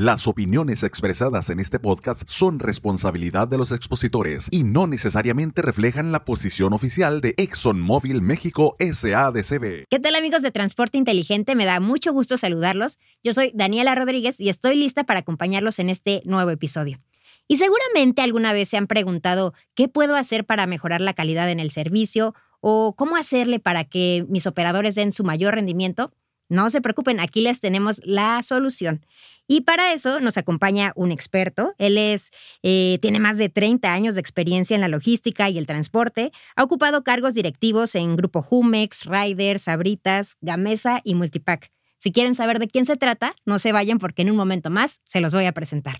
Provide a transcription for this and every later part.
Las opiniones expresadas en este podcast son responsabilidad de los expositores y no necesariamente reflejan la posición oficial de ExxonMobil México SADCB. ¿Qué tal amigos de Transporte Inteligente? Me da mucho gusto saludarlos. Yo soy Daniela Rodríguez y estoy lista para acompañarlos en este nuevo episodio. Y seguramente alguna vez se han preguntado qué puedo hacer para mejorar la calidad en el servicio o cómo hacerle para que mis operadores den su mayor rendimiento. No se preocupen, aquí les tenemos la solución. Y para eso nos acompaña un experto. Él es, eh, tiene más de 30 años de experiencia en la logística y el transporte. Ha ocupado cargos directivos en Grupo Jumex, Riders, Sabritas, Gamesa y Multipack. Si quieren saber de quién se trata, no se vayan porque en un momento más se los voy a presentar.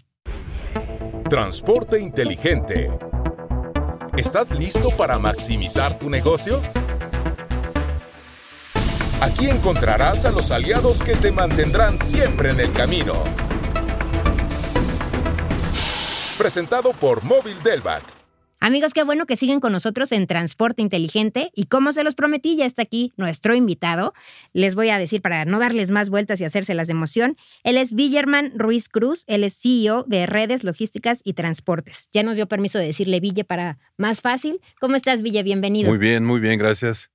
Transporte inteligente. ¿Estás listo para maximizar tu negocio? Aquí encontrarás a los aliados que te mantendrán siempre en el camino. Presentado por Móvil Delvac. Amigos, qué bueno que siguen con nosotros en Transporte Inteligente y como se los prometí, ya está aquí nuestro invitado. Les voy a decir para no darles más vueltas y hacérselas de emoción, él es Villerman Ruiz Cruz, él es CEO de Redes Logísticas y Transportes. Ya nos dio permiso de decirle Ville para más fácil. ¿Cómo estás, Ville? Bienvenido. Muy bien, muy bien, gracias.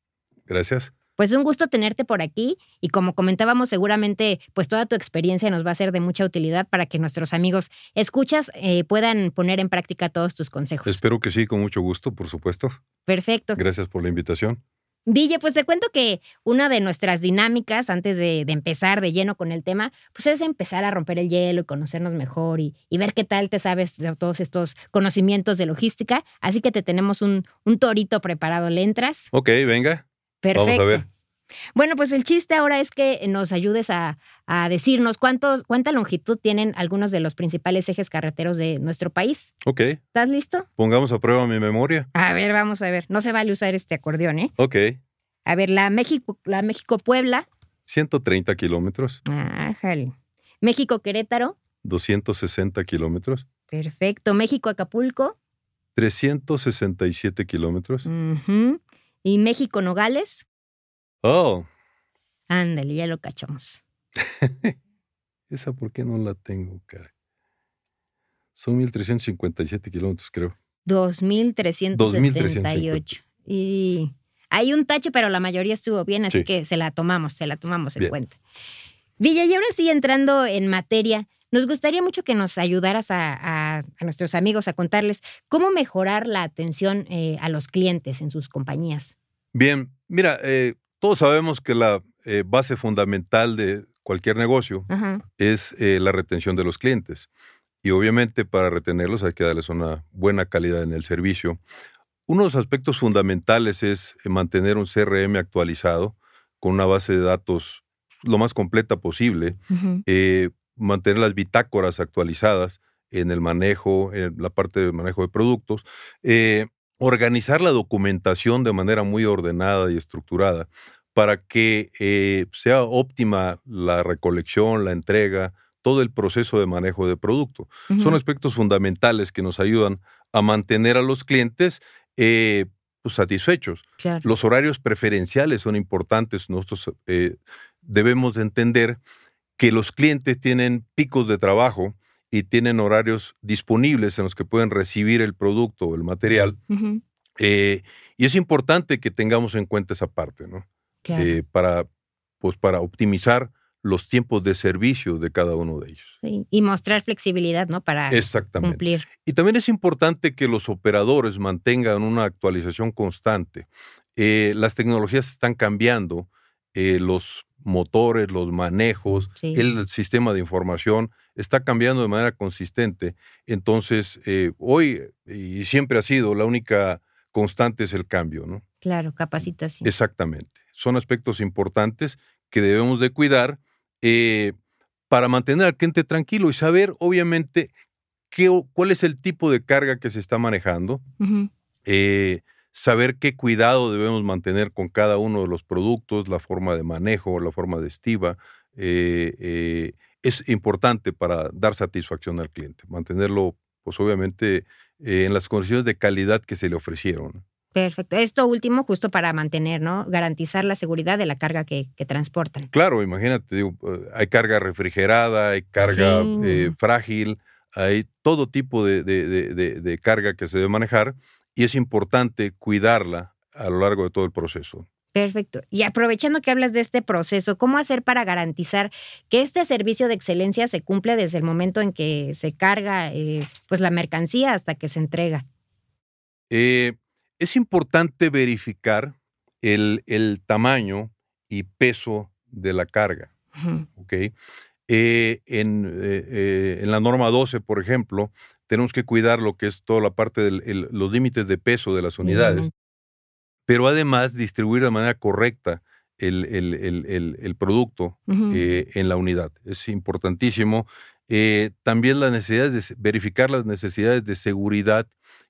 Gracias. Pues un gusto tenerte por aquí y como comentábamos seguramente pues toda tu experiencia nos va a ser de mucha utilidad para que nuestros amigos escuchas eh, puedan poner en práctica todos tus consejos. Espero que sí, con mucho gusto, por supuesto. Perfecto. Gracias por la invitación. Ville, pues te cuento que una de nuestras dinámicas antes de, empezar de lleno con el tema, pues es empezar a romper el hielo y conocernos mejor y, ver qué tal te sabes de todos estos conocimientos de logística. Así que te tenemos un, un torito preparado. ¿Le entras? Ok, venga. Perfecto. Vamos a ver. Bueno, pues el chiste ahora es que nos ayudes a, decirnos cuántos, cuánta longitud tienen algunos de los principales ejes carreteros de nuestro país. Ok. ¿Estás listo? Pongamos a prueba mi memoria. A ver, vamos a ver. No se vale usar este acordeón, ¿eh? Ok. A ver, la México, la México-Puebla. 130 kilómetros. Ájale. México-Querétaro. 260 kilómetros. Perfecto. México-Acapulco. 367 kilómetros. ¿Y México-Nogales? Oh. Ándale, ya lo cachamos. Esa, ¿por qué no la tengo, cara? Son 1.357 kilómetros, creo. 2.378. Y hay un tache, pero la mayoría estuvo bien, así que se la tomamos, se la tomamos en cuenta. Villa, y ahora sí, entrando en materia, nos gustaría mucho que nos ayudaras a, nuestros amigos a contarles cómo mejorar la atención eh, a los clientes en sus compañías. Bien, mira, eh, todos sabemos que la eh, base fundamental de cualquier negocio es la retención de los clientes. Y obviamente para retenerlos hay que darles una buena calidad en el servicio. Uno de los aspectos fundamentales es mantener un CRM actualizado con una base de datos lo más completa posible, mantener las bitácoras actualizadas en el manejo, en la parte de manejo de productos, organizar la documentación de manera muy ordenada y estructurada para que eh, sea óptima la recolección, la entrega, todo el proceso de manejo de producto. Son aspectos fundamentales que nos ayudan a mantener a los clientes eh, pues, satisfechos. Los horarios preferenciales son importantes. Nosotros eh, debemos entender que los clientes tienen picos de trabajo y tienen horarios disponibles en los que pueden recibir el producto o el material. y es importante que tengamos en cuenta esa parte, ¿no? Eh, para, pues, para optimizar los tiempos de servicio de cada uno de ellos. y mostrar flexibilidad, ¿no? Para cumplir. Y también es importante que los operadores mantengan una actualización constante. Eh, las tecnologías están cambiando, eh, los motores, los manejos, el sistema de información está cambiando de manera consistente. Entonces, hoy y siempre ha sido la única constante es el cambio, ¿no? Claro, capacitación. Exactamente son aspectos importantes que debemos de cuidar eh, para mantener al cliente tranquilo y saber, obviamente, qué, cuál es el tipo de carga que se está manejando, eh, saber qué cuidado debemos mantener con cada uno de los productos, la forma de manejo, la forma de estiva. Eh, es importante para dar satisfacción al cliente, mantenerlo, pues obviamente, en las condiciones de calidad que se le ofrecieron. Perfecto. Esto último justo para mantener, ¿no? Garantizar la seguridad de la carga que, transportan. Claro, imagínate, digo, eh, hay carga refrigerada, hay carga eh, frágil, hay todo tipo de, de, carga que se debe manejar y es importante cuidarla a lo largo de todo el proceso. Perfecto. Y aprovechando que hablas de este proceso, ¿cómo hacer para garantizar que este servicio de excelencia se cumple desde el momento en que se carga eh, pues la mercancía hasta que se entrega? Eh, es importante verificar el, tamaño y peso de la carga. Eh, eh, en, la norma 12, por ejemplo, tenemos que cuidar lo que es toda la parte de los límites de peso de las unidades, pero además distribuir de manera correcta el, producto eh, en la unidad. Es importantísimo. también las necesidades de verificar las necesidades de seguridad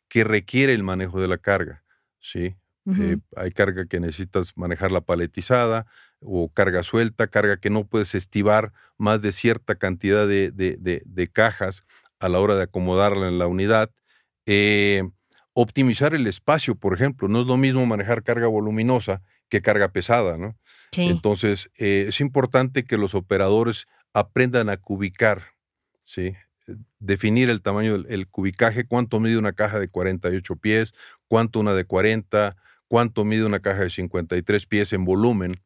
que requiere el manejo de la carga. ¿sí? Eh, hay carga que necesitas manejar la paletizada o carga suelta, carga que no puedes estivar más de cierta cantidad de, cajas a la hora de acomodarla en la unidad. Eh, optimizar el espacio, por ejemplo, no es lo mismo manejar carga voluminosa que carga pesada, ¿no? Entonces, eh, es importante que los operadores aprendan a cubicar, ¿sí? definir el tamaño del cubicaje, cuánto mide una caja de 48 pies, cuánto una de 40, cuánto mide una caja de 53 pies en volumen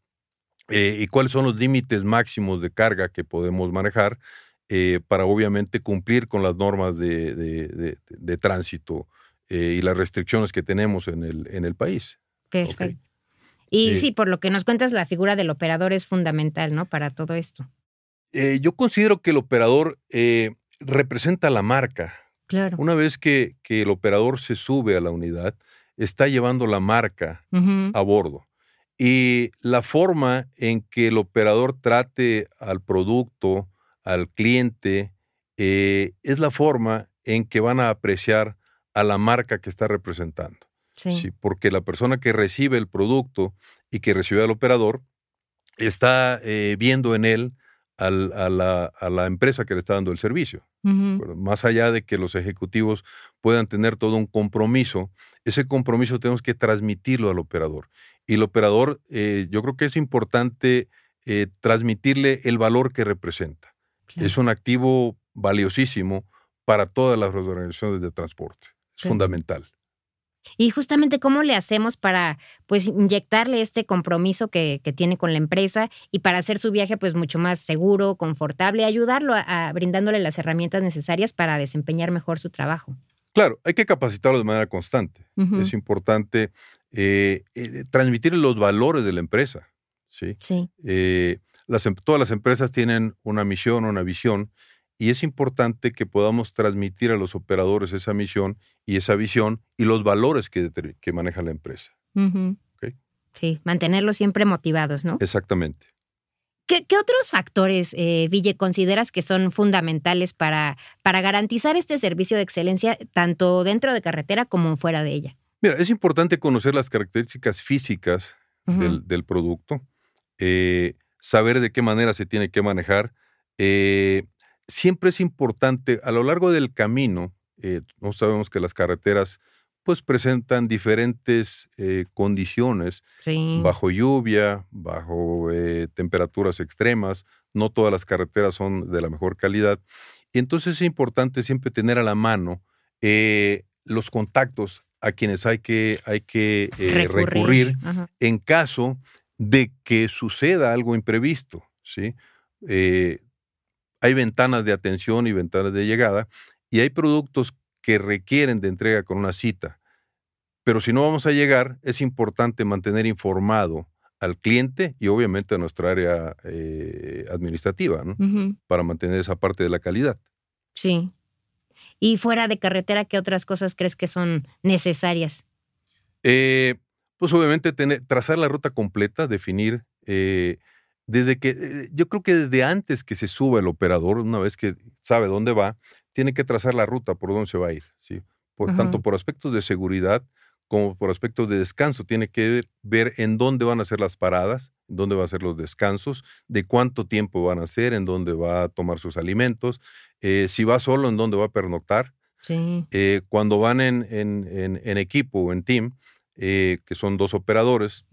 eh, y cuáles son los límites máximos de carga que podemos manejar eh, para obviamente cumplir con las normas de, tránsito eh, y las restricciones que tenemos en el, en el país. Perfecto. Y sí, por lo que nos cuentas, la figura del operador es fundamental, ¿no? Para todo esto. yo considero que el operador representa la marca. Claro. Una vez que, el operador se sube a la unidad, está llevando la marca a bordo. Y la forma en que el operador trate al producto, al cliente, eh, es la forma en que van a apreciar a la marca que está representando. Sí. porque la persona que recibe el producto y que recibe al operador está eh, viendo en él a, la, empresa que le está dando el servicio. Más allá de que los ejecutivos puedan tener todo un compromiso, ese compromiso tenemos que transmitirlo al operador. Y el operador, eh, yo creo que es importante eh, transmitirle el valor que representa. Es un activo valiosísimo para todas las organizaciones de transporte. Es fundamental. Y justamente cómo le hacemos para pues inyectarle este compromiso que, tiene con la empresa y para hacer su viaje pues mucho más seguro, confortable, ayudarlo a, brindándole las herramientas necesarias para desempeñar mejor su trabajo. Claro, hay que capacitarlo de manera constante. Es importante eh, eh, transmitir los valores de la empresa. Sí. sí. Eh, las, em, todas las empresas tienen una misión, una visión, y es importante que podamos transmitir a los operadores esa misión y esa visión y los valores que, que maneja la empresa. Sí, mantenerlos siempre motivados, ¿no? Exactamente. ¿Qué, otros factores, eh, Ville, consideras que son fundamentales para, para garantizar este servicio de excelencia tanto dentro de carretera como fuera de ella? Mira, es importante conocer las características físicas del, producto, eh, saber de qué manera se tiene que manejar, eh, siempre es importante, a lo largo del camino, eh, no sabemos que las carreteras pues presentan diferentes condiciones, bajo lluvia, bajo temperaturas extremas, no todas las carreteras son de la mejor calidad. Y entonces es importante siempre tener a la mano los contactos a quienes hay que, hay que recurrir, en caso de que suceda algo imprevisto. ¿sí? hay ventanas de atención y ventanas de llegada y hay productos que requieren de entrega con una cita. Pero si no vamos a llegar, es importante mantener informado al cliente y obviamente a nuestra área eh, administrativa, ¿no? Para mantener esa parte de la calidad. Sí. Y fuera de carretera, ¿qué otras cosas crees que son necesarias? Eh, pues obviamente tener, trazar la ruta completa, definir eh, desde que, eh, yo creo que desde antes que se suba el operador, una vez que sabe dónde va, tiene que trazar la ruta por dónde se va a ir, ¿sí? Por, tanto por aspectos de seguridad como por aspectos de descanso. Tiene que ver en dónde van a ser las paradas, dónde van a ser los descansos, de cuánto tiempo van a ser, en dónde va a tomar sus alimentos, eh, si va solo, en dónde va a pernoctar. Sí. Cuando van en, en, en, equipo o en team, que son dos operadores,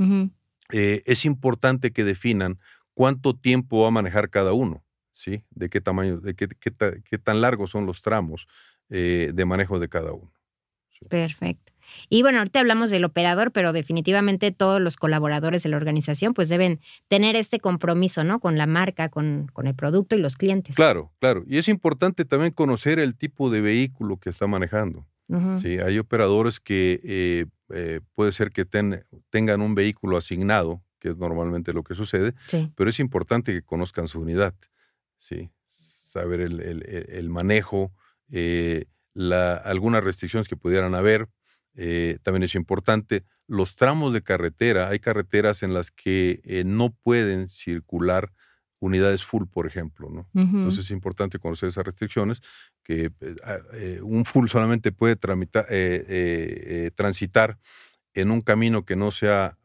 es importante que definan cuánto tiempo va a manejar cada uno, ¿sí? De qué tamaño, de qué, qué, tan largos son los tramos de manejo de cada uno. Perfecto. Y bueno, ahorita hablamos del operador, pero definitivamente todos los colaboradores de la organización pues deben tener este compromiso, ¿no? Con la marca, con, con el producto y los clientes. Claro, claro. Y es importante también conocer el tipo de vehículo que está manejando. Sí, hay operadores que eh, eh, puede ser que tengan un vehículo asignado, que es normalmente lo que sucede, pero es importante que conozcan su unidad, ¿sí? saber el, el, manejo, eh, la, algunas restricciones que pudieran haber, eh, también es importante, los tramos de carretera, hay carreteras en las que eh, no pueden circular unidades full, por ejemplo, ¿no? Entonces es importante conocer esas restricciones, que eh, ah, un full solamente puede transitar en un camino que no sea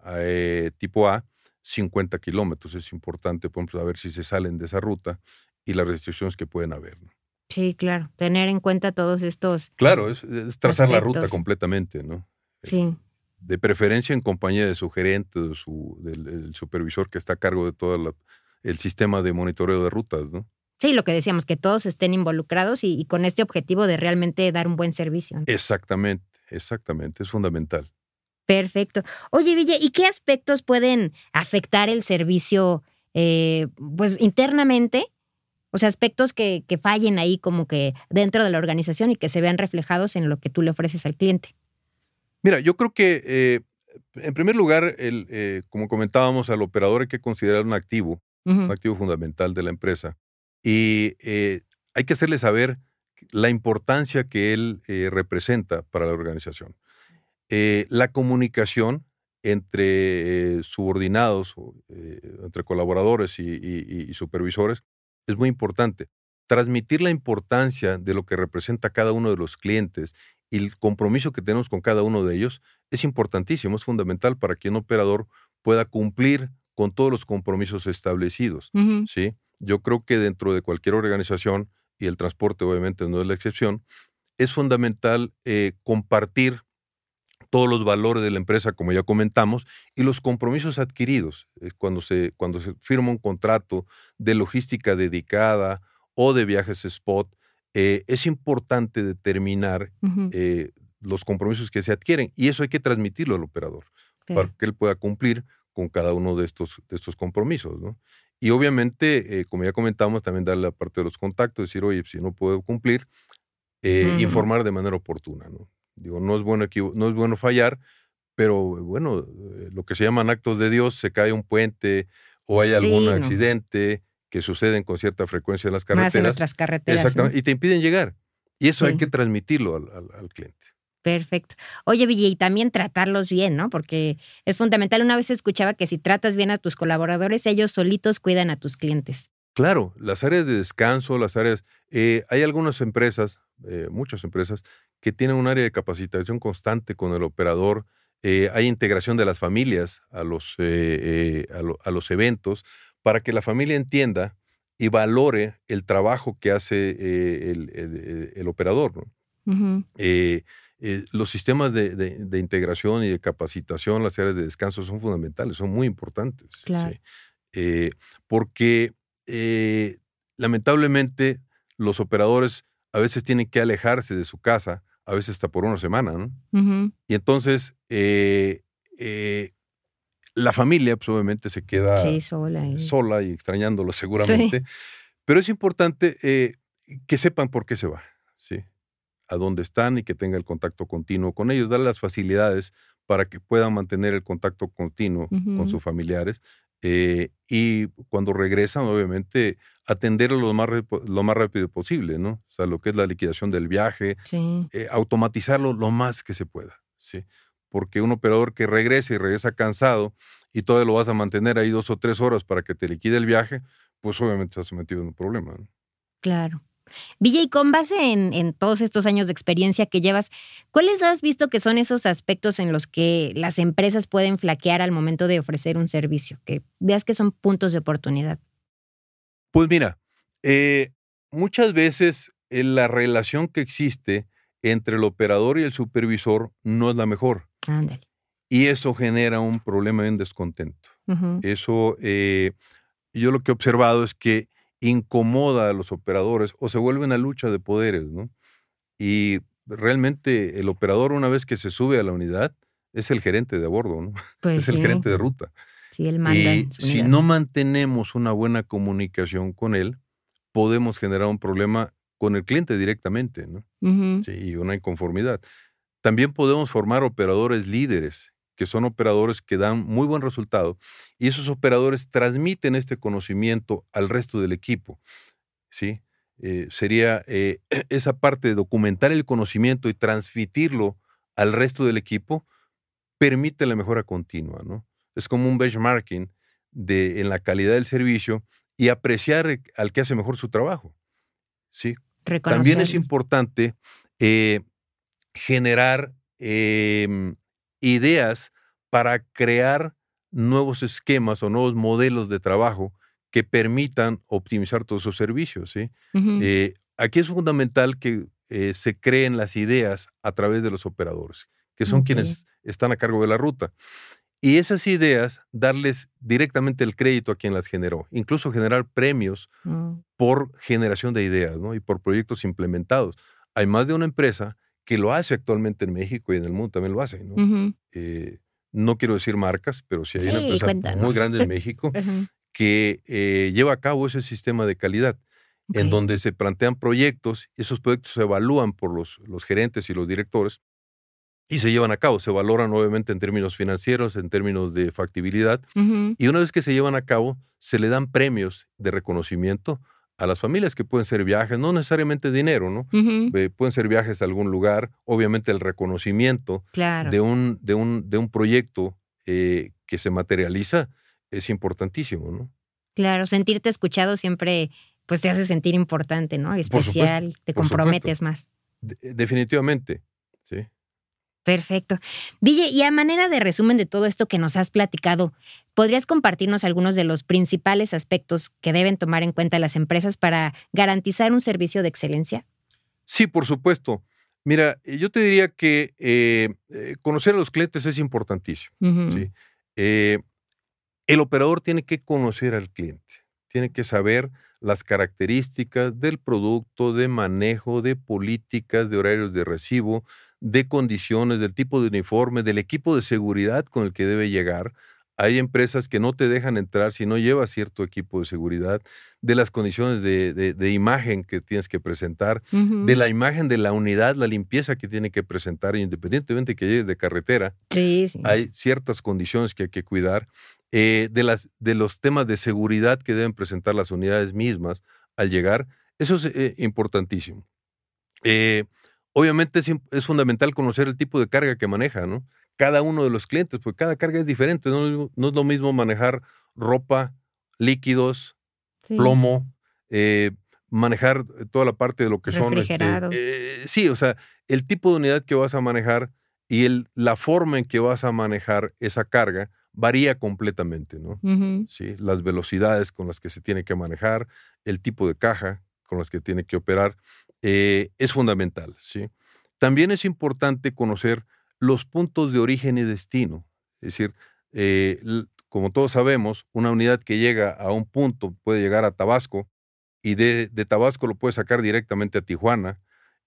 tipo A, 50 kilómetros. Es importante, por ejemplo, saber si se salen de esa ruta y las restricciones que pueden haber. ¿no? Sí, claro, tener en cuenta todos estos. Claro, es, trazar la ruta completamente, ¿no? Eh, sí. De preferencia en compañía de su gerente, de su, del, supervisor que está a cargo de todo el sistema de monitoreo de rutas, ¿no? Sí, lo que decíamos, que todos estén involucrados y, con este objetivo de realmente dar un buen servicio. Exactamente, exactamente, es fundamental. Perfecto. Oye, Villa, ¿y qué aspectos pueden afectar el servicio, eh, pues internamente o sea, aspectos que, fallen ahí como que dentro de la organización y que se vean reflejados en lo que tú le ofreces al cliente. Mira, yo creo que eh, en primer lugar, el, eh, como comentábamos, al operador hay que considerar un activo, un activo fundamental de la empresa. Y eh, hay que hacerle saber la importancia que él representa para la organización. la comunicación entre subordinados, entre colaboradores y supervisores, es muy importante. Transmitir la importancia de lo que representa cada uno de los clientes y el compromiso que tenemos con cada uno de ellos es importantísimo, es fundamental para que un operador pueda cumplir con todos los compromisos establecidos. ¿sí? Yo creo que dentro de cualquier organización, y el transporte obviamente no es la excepción, es fundamental eh, compartir todos los valores de la empresa, como ya comentamos, y los compromisos adquiridos. Cuando se, cuando se firma un contrato de logística dedicada o de viajes spot, eh, es importante determinar eh, los compromisos que se adquieren y eso hay que transmitirlo al operador para que él pueda cumplir con cada uno de estos, de estos compromisos. Y obviamente, como ya comentamos, también darle la parte de los contactos, decir, oye, si no puedo cumplir, informar de manera oportuna. ¿no? Digo, no es bueno, no es bueno fallar, pero bueno, eh, lo que se llaman actos de Dios, se cae un puente o hay algún accidente que suceden con cierta frecuencia en las carreteras. Más en nuestras carreteras. Exactamente, y te impiden llegar. Y eso hay que transmitirlo al, cliente. Perfecto. Oye, Villa, y también tratarlos bien, ¿no? Porque es fundamental. Una vez escuchaba que si tratas bien a tus colaboradores, ellos solitos cuidan a tus clientes. Claro, las áreas de descanso, las áreas... Eh, hay algunas empresas, eh, muchas empresas, que tienen un área de capacitación constante con el operador. Eh, hay integración de las familias a los, a, los eventos para que la familia entienda y valore el trabajo que hace el, operador. Los sistemas de, integración y de capacitación, las áreas de descanso son fundamentales, son muy importantes. Claro. porque eh, lamentablemente los operadores a veces tienen que alejarse de su casa, a veces hasta por una semana, ¿no? Y entonces eh, eh, la familia, pues obviamente se queda sola, y... extrañándolo seguramente. Pero es importante que sepan por qué se va, ¿sí? A dónde están y que tenga el contacto continuo con ellos, darle las facilidades para que puedan mantener el contacto continuo con sus familiares eh, y cuando regresan, obviamente, atenderlo lo más, lo más rápido posible, ¿no? O sea, lo que es la liquidación del viaje, eh, automatizarlo lo más que se pueda, ¿sí? Porque un operador que regresa y regresa cansado y todavía lo vas a mantener ahí dos o tres horas para que te liquide el viaje, pues obviamente estás metido en un problema, ¿no? Claro. Villa, y con base en, todos estos años de experiencia que llevas, ¿cuáles has visto que son esos aspectos en los que las empresas pueden flaquear al momento de ofrecer un servicio? Que veas que son puntos de oportunidad. Pues mira, eh, muchas veces eh, la relación que existe entre el operador y el supervisor no es la mejor. Ándale. y eso genera un problema y un descontento. Eso, eh, yo lo que he observado es que incomoda a los operadores o se vuelve una lucha de poderes, ¿no? Y realmente el operador una vez que se sube a la unidad es el gerente de a bordo, ¿no? Pues es el gerente de ruta. Sí, él manda y si no mantenemos una buena comunicación con él, podemos generar un problema con el cliente directamente, ¿no? Sí, y una inconformidad. También podemos formar operadores líderes, que son operadores que dan muy buen resultado, y esos operadores transmiten este conocimiento al resto del equipo, ¿sí? Eh, sería eh, esa parte de documentar el conocimiento y transmitirlo al resto del equipo, permite la mejora continua, ¿no? Es como un benchmarking de, en la calidad del servicio y apreciar al que hace mejor su trabajo, ¿sí? También es importante eh, generar em, ideas para crear nuevos esquemas o nuevos modelos de trabajo que permitan optimizar todos esos servicios. ¿sí? Eh, aquí es fundamental que eh, se creen las ideas a través de los operadores, que son quienes están a cargo de la ruta. Y esas ideas, darles directamente el crédito a quien las generó, incluso generar premios mm. por generación de ideas ¿no? y por proyectos implementados. Hay más de una empresa que lo hace actualmente en México y en el mundo también lo hace. ¿no? Eh, no quiero decir marcas, pero sí hay una empresa muy grande en México que eh, lleva a cabo ese sistema de calidad, en donde se plantean proyectos, esos proyectos se evalúan por los, los gerentes y los directores y se llevan a cabo. Se valoran obviamente en términos financieros, en términos de factibilidad, y una vez que se llevan a cabo, se le dan premios de reconocimiento a las familias, que pueden ser viajes, no necesariamente dinero, ¿no? Eh, pueden ser viajes a algún lugar, obviamente el reconocimiento de, un, de, un, de un proyecto eh, que se materializa es importantísimo, ¿no? Claro, sentirte escuchado siempre pues te hace sentir importante, ¿no? Especial, te comprometes más. definitivamente, sí. Perfecto. Ville, y a manera de resumen de todo esto que nos has platicado, ¿podrías compartirnos algunos de los principales aspectos que deben tomar en cuenta las empresas para garantizar un servicio de excelencia? Sí, por supuesto. Mira, yo te diría que eh, eh, conocer a los clientes es importantísimo. ¿sí? Eh, el operador tiene que conocer al cliente, tiene que saber las características del producto, de manejo, de políticas, de horarios de recibo, de condiciones, del tipo de uniforme, del equipo de seguridad con el que debe llegar. Hay empresas que no te dejan entrar si no llevas cierto equipo de seguridad, de las condiciones de, imagen que tienes que presentar, de la imagen de la unidad, la limpieza que tiene que presentar, independientemente que llegues de carretera. Hay ciertas condiciones que hay que cuidar. Eh, de, las, de los temas de seguridad que deben presentar las unidades mismas al llegar, eso es eh, importantísimo. Eh, obviamente es, fundamental conocer el tipo de carga que maneja, ¿no? Cada uno de los clientes, porque cada carga es diferente, no, es lo mismo manejar ropa, líquidos, plomo, manejar toda la parte de lo que son... Este, sí, o sea, el tipo de unidad que vas a manejar y el, la forma en que vas a manejar esa carga varía completamente, ¿no? ¿Sí? Las velocidades con las que se tiene que manejar, el tipo de caja con las que tiene que operar, eh, es fundamental, ¿sí? También es importante conocer los puntos de origen y destino. Es decir, eh, como todos sabemos, una unidad que llega a un punto puede llegar a Tabasco y de, Tabasco lo puede sacar directamente a Tijuana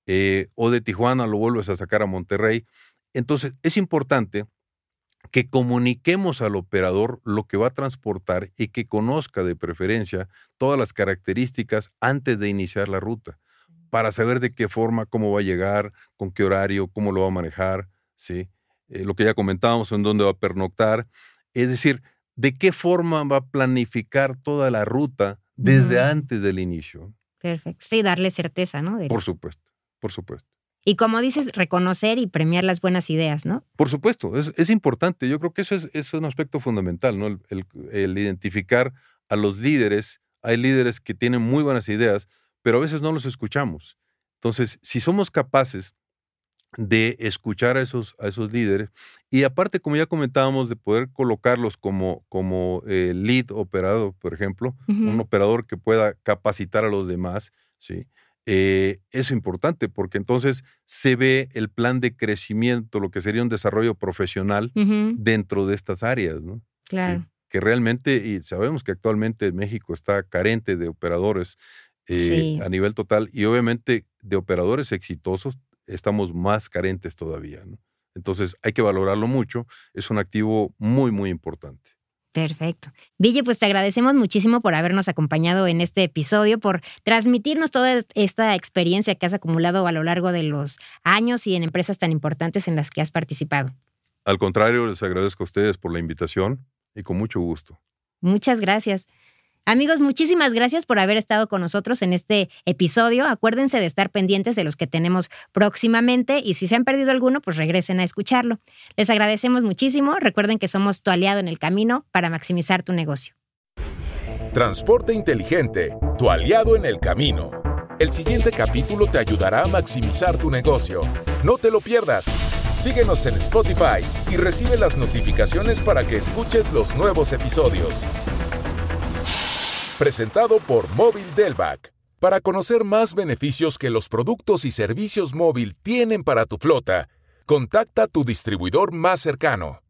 eh, o de Tijuana lo vuelves a sacar a Monterrey. Entonces, es importante que comuniquemos al operador lo que va a transportar y que conozca de preferencia todas las características antes de iniciar la ruta, para saber de qué forma, cómo va a llegar, con qué horario, cómo lo va a manejar, ¿sí? Eh, lo que ya comentábamos, en dónde va a pernoctar, es decir, de qué forma va a planificar toda la ruta desde antes del inicio. Perfecto. Sí, darle certeza, ¿no? Por supuesto, por supuesto. Y como dices, reconocer y premiar las buenas ideas, ¿no? Por supuesto, es, importante. Yo creo que eso es, un aspecto fundamental, ¿no? El, identificar a los líderes. Hay líderes que tienen muy buenas ideas, pero a veces no los escuchamos. Entonces, si somos capaces de escuchar a esos, a esos líderes y aparte, como ya comentábamos, de poder colocarlos como, como eh, lead operador, por ejemplo, un operador que pueda capacitar a los demás, ¿sí? eh, es importante porque entonces se ve el plan de crecimiento, lo que sería un desarrollo profesional dentro de estas áreas, ¿no? Claro. que realmente, y sabemos que actualmente México está carente de operadores eh, a nivel total, y obviamente de operadores exitosos estamos más carentes todavía, ¿no? Entonces hay que valorarlo mucho, es un activo muy, muy importante. Perfecto. Ville, pues te agradecemos muchísimo por habernos acompañado en este episodio, por transmitirnos toda esta experiencia que has acumulado a lo largo de los años y en empresas tan importantes en las que has participado. Al contrario, les agradezco a ustedes por la invitación y con mucho gusto. Muchas gracias. Amigos, muchísimas gracias por haber estado con nosotros en este episodio. Acuérdense de estar pendientes de los que tenemos próximamente y si se han perdido alguno, pues regresen a escucharlo. Les agradecemos muchísimo. Recuerden que somos tu aliado en el camino para maximizar tu negocio. Transporte inteligente, tu aliado en el camino. El siguiente capítulo te ayudará a maximizar tu negocio. No te lo pierdas. Síguenos en Spotify y recibe las notificaciones para que escuches los nuevos episodios. Presentado por Móvil Delvac. Para conocer más beneficios que los productos y servicios móvil tienen para tu flota, contacta a tu distribuidor más cercano.